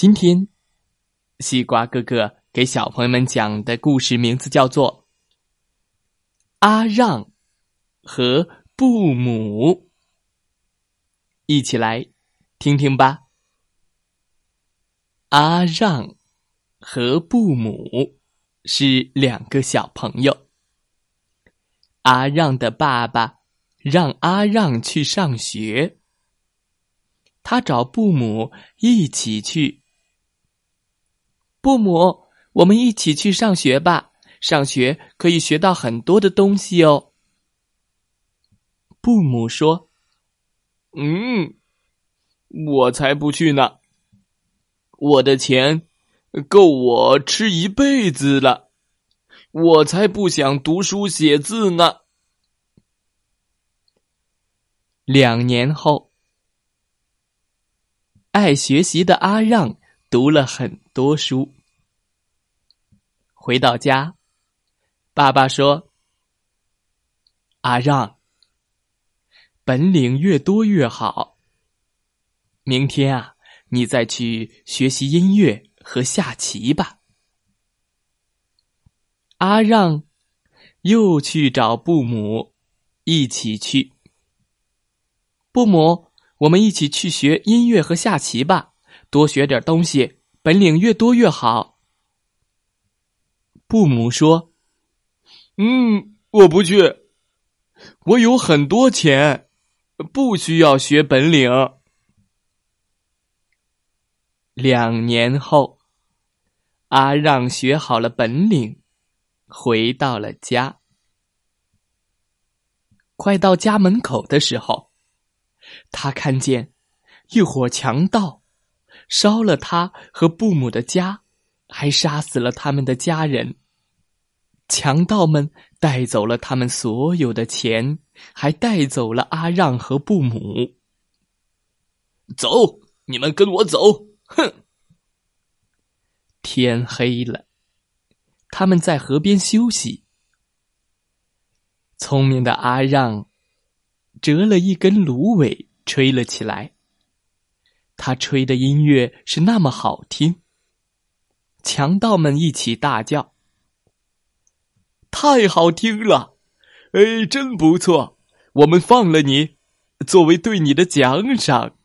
今天，西瓜哥哥给小朋友们讲的故事名字叫做《阿让和布姆》，一起来听听吧。阿让和布姆是两个小朋友。阿让的爸爸让阿让去上学，他找布姆一起去。布姆，我们一起去上学吧。上学可以学到很多的东西哦。布姆说：“嗯，我才不去呢。我的钱够我吃一辈子了。我才不想读书写字呢。”两年后，爱学习的阿让。读了很多书，回到家，爸爸说：“阿让，本领越多越好。明天啊，你再去学习音乐和下棋吧。”阿让又去找布姆，一起去。布姆，我们一起去学音乐和下棋吧。多学点东西，本领越多越好。布姆说：“嗯，我不去，我有很多钱，不需要学本领。”两年后，阿让学好了本领，回到了家。快到家门口的时候，他看见一伙强盗。烧了他和布姆的家，还杀死了他们的家人。强盗们带走了他们所有的钱，还带走了阿让和布姆。走，你们跟我走！哼！天黑了，他们在河边休息。聪明的阿让折了一根芦苇，吹了起来。他吹的音乐是那么好听，强盗们一起大叫：“太好听了！哎，真不错！我们放了你，作为对你的奖赏。”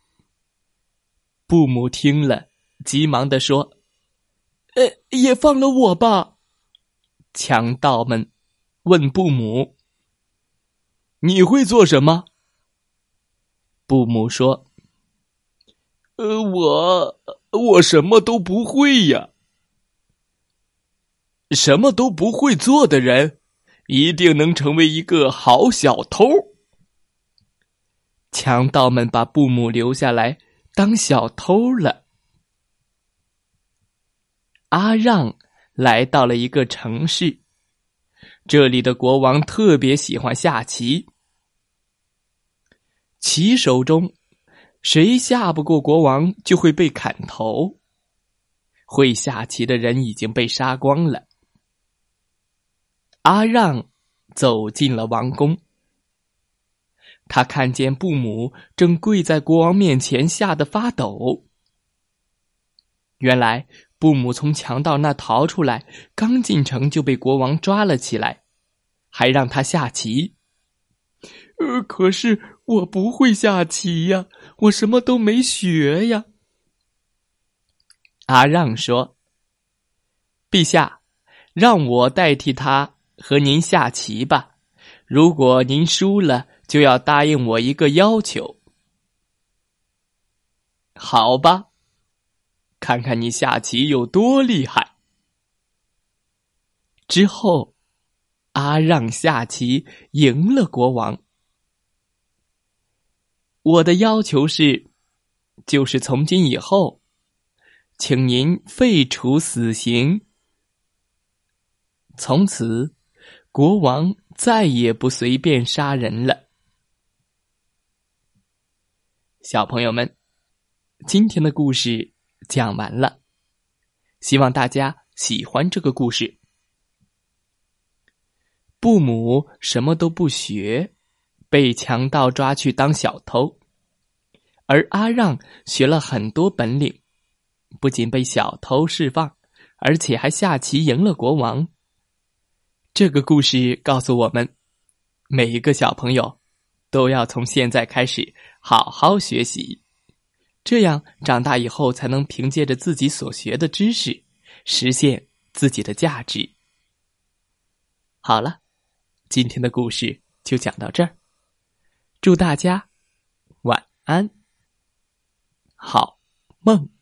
布姆听了，急忙的说：“呃，也放了我吧！”强盗们问布姆：“你会做什么？”布姆说。呃，我我什么都不会呀。什么都不会做的人，一定能成为一个好小偷。强盗们把布姆留下来当小偷了。阿让来到了一个城市，这里的国王特别喜欢下棋，棋手中。谁下不过国王，就会被砍头。会下棋的人已经被杀光了。阿让走进了王宫，他看见布姆正跪在国王面前，吓得发抖。原来布姆从强盗那逃出来，刚进城就被国王抓了起来，还让他下棋。呃，可是我不会下棋呀，我什么都没学呀。阿让说：“陛下，让我代替他和您下棋吧。如果您输了，就要答应我一个要求。”好吧，看看你下棋有多厉害。之后，阿让下棋赢了国王。我的要求是，就是从今以后，请您废除死刑。从此，国王再也不随便杀人了。小朋友们，今天的故事讲完了，希望大家喜欢这个故事。布姆什么都不学，被强盗抓去当小偷，而阿让学了很多本领。不仅被小偷释放，而且还下棋赢了国王。这个故事告诉我们，每一个小朋友都要从现在开始好好学习，这样长大以后才能凭借着自己所学的知识，实现自己的价值。好了，今天的故事就讲到这儿，祝大家晚安，好梦。